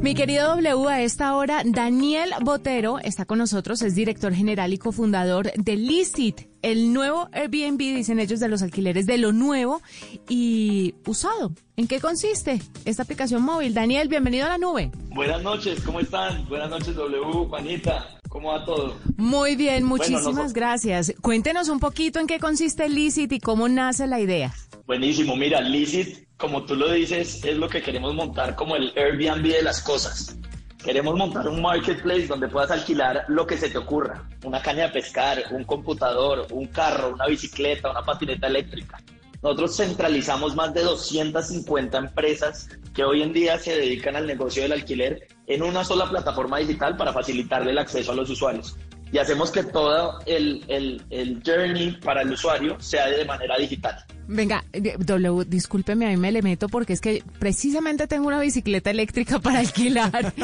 Mi querido W, a esta hora, Daniel Botero está con nosotros, es director general y cofundador de Licit, el nuevo Airbnb, dicen ellos, de los alquileres de lo nuevo y usado. ¿En qué consiste esta aplicación móvil? Daniel, bienvenido a la nube. Buenas noches, ¿cómo están? Buenas noches, W, Juanita. ¿Cómo va todo? Muy bien, muchísimas gracias. Cuéntenos un poquito en qué consiste Licit y cómo nace la idea. Buenísimo, mira, Licit, como tú lo dices, es lo que queremos montar como el Airbnb de las cosas. Queremos montar un marketplace donde puedas alquilar lo que se te ocurra. Una caña de pescar, un computador, un carro, una bicicleta, una patineta eléctrica. Nosotros centralizamos más de 250 empresas que hoy en día se dedican al negocio del alquiler en una sola plataforma digital para facilitarle el acceso a los usuarios. Y hacemos que todo el, el, journey para el usuario sea de manera digital. Venga, W, discúlpeme, a mí me le meto porque es que precisamente tengo una bicicleta eléctrica para alquilar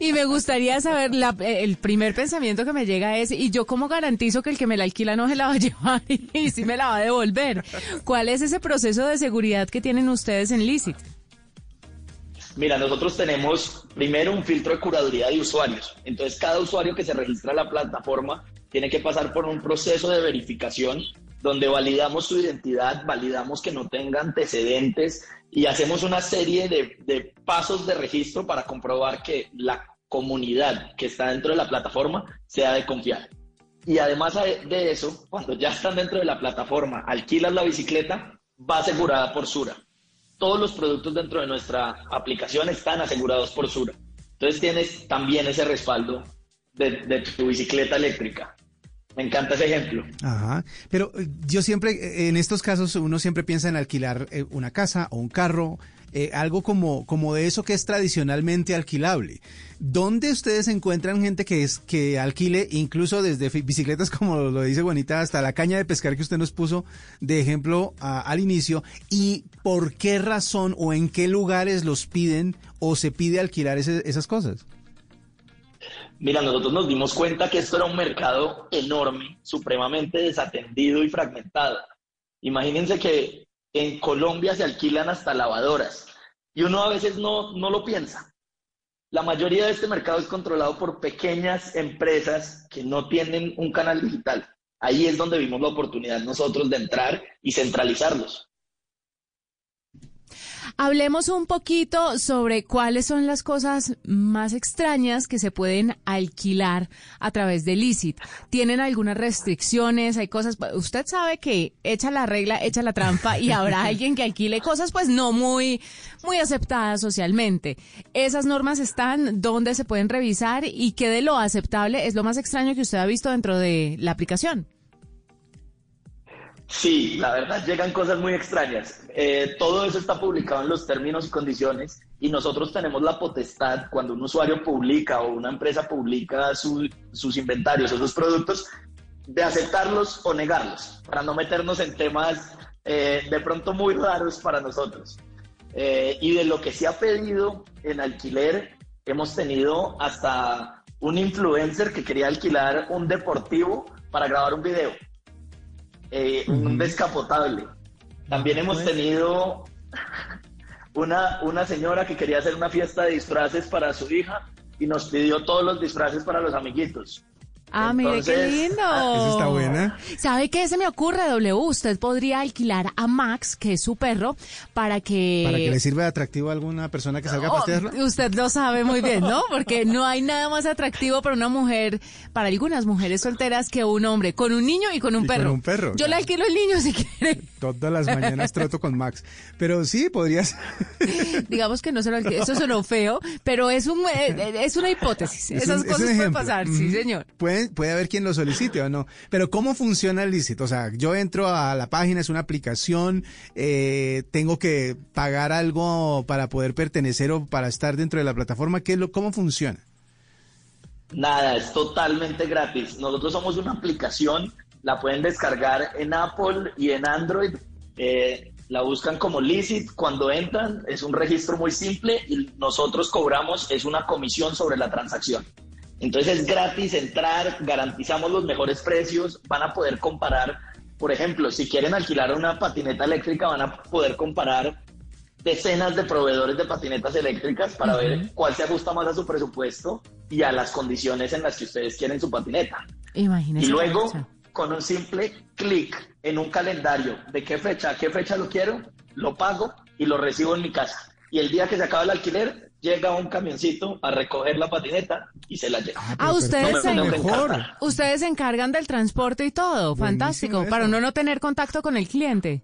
y me gustaría saber, la, el primer pensamiento que me llega es, ¿y yo cómo garantizo que el que me la alquila no se la va a llevar y si me la va a devolver? ¿Cuál es ese proceso de seguridad que tienen ustedes en Licit? Mira, nosotros tenemos primero un filtro de curaduría de usuarios. Entonces, cada usuario que se registra a la plataforma tiene que pasar por un proceso de verificación donde validamos su identidad, validamos que no tenga antecedentes y hacemos una serie de, pasos de registro para comprobar que la comunidad que está dentro de la plataforma sea de confiar. Y además de eso, cuando ya están dentro de la plataforma, alquilas la bicicleta, va asegurada por Sura todos los productos dentro de nuestra aplicación están asegurados por Sura. Entonces tienes también ese respaldo de, tu bicicleta eléctrica. Me encanta ese ejemplo. Ajá. Pero eh, yo siempre, eh, en estos casos, uno siempre piensa en alquilar eh, una casa o un carro eh, algo como, como de eso que es tradicionalmente alquilable. ¿Dónde ustedes encuentran gente que es que alquile incluso desde bicicletas, como lo dice Juanita, hasta la caña de pescar que usted nos puso de ejemplo al inicio? ¿Y por qué razón o en qué lugares los piden o se pide alquilar esas cosas? Mira, nosotros nos dimos cuenta que esto era un mercado enorme, supremamente desatendido y fragmentado. Imagínense que en Colombia se alquilan hasta lavadoras y uno a veces no, no lo piensa. La mayoría de este mercado es controlado por pequeñas empresas que no tienen un canal digital. Ahí es donde vimos la oportunidad nosotros de entrar y centralizarlos. Hablemos un poquito sobre cuáles son las cosas más extrañas que se pueden alquilar a través de Licit. ¿Tienen algunas restricciones? Hay cosas, usted sabe que echa la regla, echa la trampa y habrá alguien que alquile cosas pues no muy, muy aceptadas socialmente. ¿Esas normas están? ¿Dónde se pueden revisar? ¿Y qué de lo aceptable es lo más extraño que usted ha visto dentro de la aplicación? Sí, la verdad llegan cosas muy extrañas. Eh, todo eso está publicado en los términos y condiciones y nosotros tenemos la potestad, cuando un usuario publica o una empresa publica sus inventarios o sus productos, de aceptarlos o negarlos, para no meternos en temas eh, de pronto muy raros para nosotros. Eh, y de lo que se ha pedido en alquiler, hemos tenido hasta un influencer que quería alquilar un deportivo para grabar un video eh, un descapotable. También hemos tenido una, una señora que quería hacer una fiesta de disfraces para su hija y nos pidió todos los disfraces para los amiguitos. Ah, mire qué lindo. Eso está buena. ¿Sabe qué se me ocurre, W? Usted podría alquilar a Max, que es su perro, para que... Para que le sirva de atractivo a alguna persona que salga a pasearlo. usted lo sabe muy bien, ¿no? Porque no hay nada más atractivo para una mujer, para algunas mujeres solteras, que un hombre con un niño y con un perro. Con un perro. Yo le alquilo el niño si quiere. Todas las mañanas trato con Max. Pero sí, podrías... Digamos que no se lo alquilo. Eso sonó feo, pero es, un, eh, eh, es una hipótesis. Esas cosas pueden pasar, sí, señor. Pueden puede, haber quien lo solicite o no. Pero ¿cómo funciona el lícito? O sea, yo entro a la página, es una aplicación, eh, tengo que pagar algo para poder pertenecer o para estar dentro de la plataforma. ¿Qué lo, ¿Cómo funciona? Nada, es totalmente gratis. Nosotros somos una aplicación, la pueden descargar en Apple y en Android. Eh, la buscan como Licit, cuando entran es un registro muy simple y nosotros cobramos es una comisión sobre la transacción. Entonces es gratis entrar, garantizamos los mejores precios, van a poder comparar, por ejemplo, si quieren alquilar una patineta eléctrica, van a poder comparar decenas de proveedores de patinetas eléctricas para ver cuál se ajusta más a su presupuesto y a las condiciones en las que ustedes quieren su patineta. Imagínese. Y luego, con un simple clic en un calendario de qué fecha, a qué fecha lo quiero, lo pago y lo recibo en mi casa. Y el día que se acaba el alquiler, llega un camioncito a recoger la patineta y se la lleva. Ah, ustedes, se, mejor. ustedes se encargan del transporte y todo. Fantástico. eso. Para uno no tener contacto con el cliente.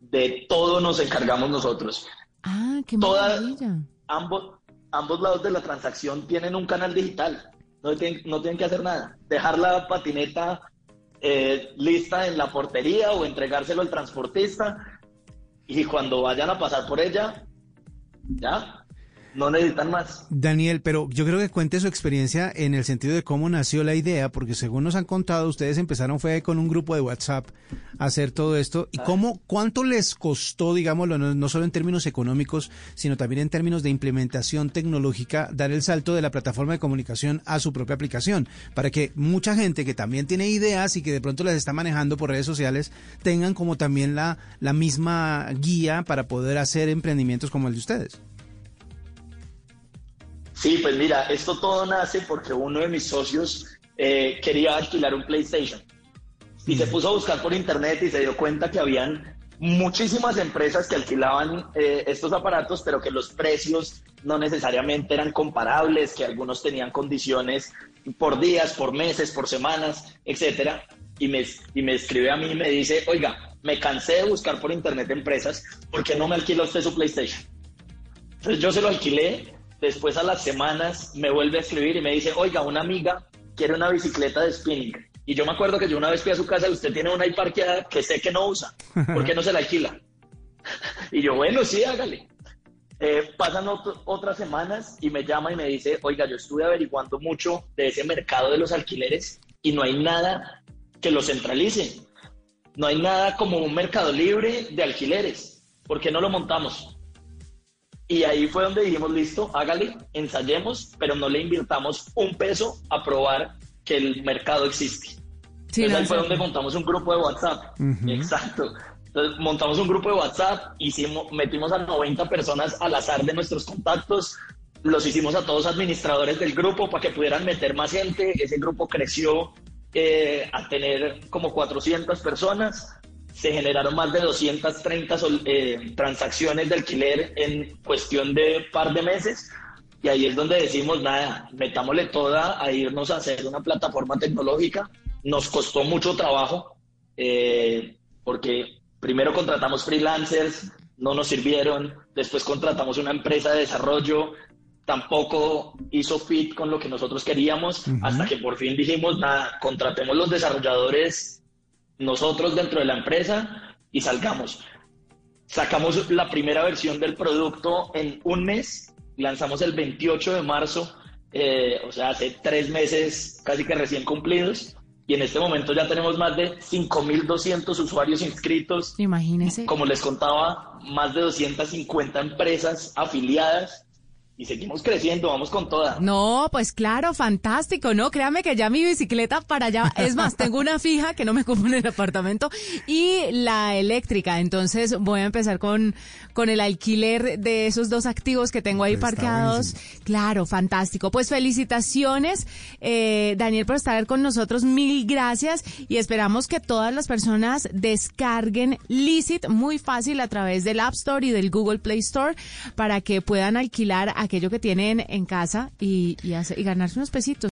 De todo nos encargamos nosotros. Ah, qué Toda- maravilla. Ambos, ambos lados de la transacción tienen un canal digital. No tienen, que hacer nada. Dejar la patineta eh, lista en la portería o entregárselo al transportista. Y cuando vayan a pasar por ella, ya, no necesitan más. Daniel, pero yo creo que cuente su experiencia en el sentido de cómo nació la idea, porque según nos han contado, ustedes empezaron fue con un grupo de WhatsApp a hacer todo esto. ¿Y cómo, cuánto les costó, digámoslo, no, no solo en términos económicos, sino también en términos de implementación tecnológica, dar el salto de la plataforma de comunicación a su propia aplicación? Para que mucha gente que también tiene ideas y que de pronto las está manejando por redes sociales, tengan como también la, la misma guía para poder hacer emprendimientos como el de ustedes. Sí, pues mira, esto todo nace porque uno de mis socios eh, quería alquilar un PlayStation y se puso a buscar por internet y se dio cuenta que habían muchísimas empresas que alquilaban eh, estos aparatos, pero que los precios no necesariamente eran comparables, que algunos tenían condiciones por días, por meses, por semanas, etcétera. Y me, y me escribe a mí y me dice, oiga, me cansé de buscar por internet empresas, ¿por qué no me alquila usted su PlayStation? Entonces yo se lo alquilé, después a las semanas me vuelve a escribir y me dice, oiga, una amiga quiere una bicicleta de spinning. Y yo me acuerdo que yo una vez fui a su casa y usted tiene una ahí parqueada que sé que no usa. ¿Por qué no se la alquila? y yo, bueno, sí, hágale. Eh, pasan ot- otras semanas y me llama y me dice, oiga, yo estuve averiguando mucho de ese mercado de los alquileres y no hay nada que lo centralice. No hay nada como un mercado libre de alquileres. ¿Por qué no lo montamos? Y ahí fue donde dijimos, listo, hágale, ensayemos, pero no le invirtamos un peso a probar que el mercado existe. Sí, Entonces ahí fue donde montamos un grupo de WhatsApp. Ujú. Exacto. Entonces montamos un grupo de WhatsApp, hicimos, metimos a 90 personas al azar de nuestros contactos, los hicimos a todos administradores del grupo para que pudieran meter más gente. Ese grupo creció eh, a tener como 400 personas. Se generaron más de 230 sol- eh, transacciones de alquiler en cuestión de par de meses. Y ahí es donde decimos, nada, metámosle toda a irnos a hacer una plataforma tecnológica. Nos costó mucho trabajo, eh, porque primero contratamos freelancers, no nos sirvieron, después contratamos una empresa de desarrollo, tampoco hizo fit con lo que nosotros queríamos, hasta que por fin dijimos, nada, contratemos los desarrolladores nosotros dentro de la empresa y salgamos. Sacamos la primera versión del producto en un mes, lanzamos el 28 de marzo, eh, o sea, hace tres meses casi que recién cumplidos, y en este momento ya tenemos más de 5.200 usuarios inscritos. Imagínese. Como les contaba, más de 250 empresas afiliadas y seguimos creciendo, vamos con toda. No, pues claro, fantástico, ¿no? Créame que ya mi bicicleta para allá, es más, tengo una fija que no me ocupa en el apartamento y la eléctrica, entonces voy a empezar con, con el alquiler de esos dos activos que tengo ahí Pues parqueados. Claro, fantástico. Pues felicitaciones, eh, Daniel, por estar con nosotros, mil gracias y esperamos que todas las personas descarguen Licit muy fácil a través del App Store y del Google Play Store para que puedan alquilar aquello que tienen en casa y, y, hacer- y ganarse unos pesitos.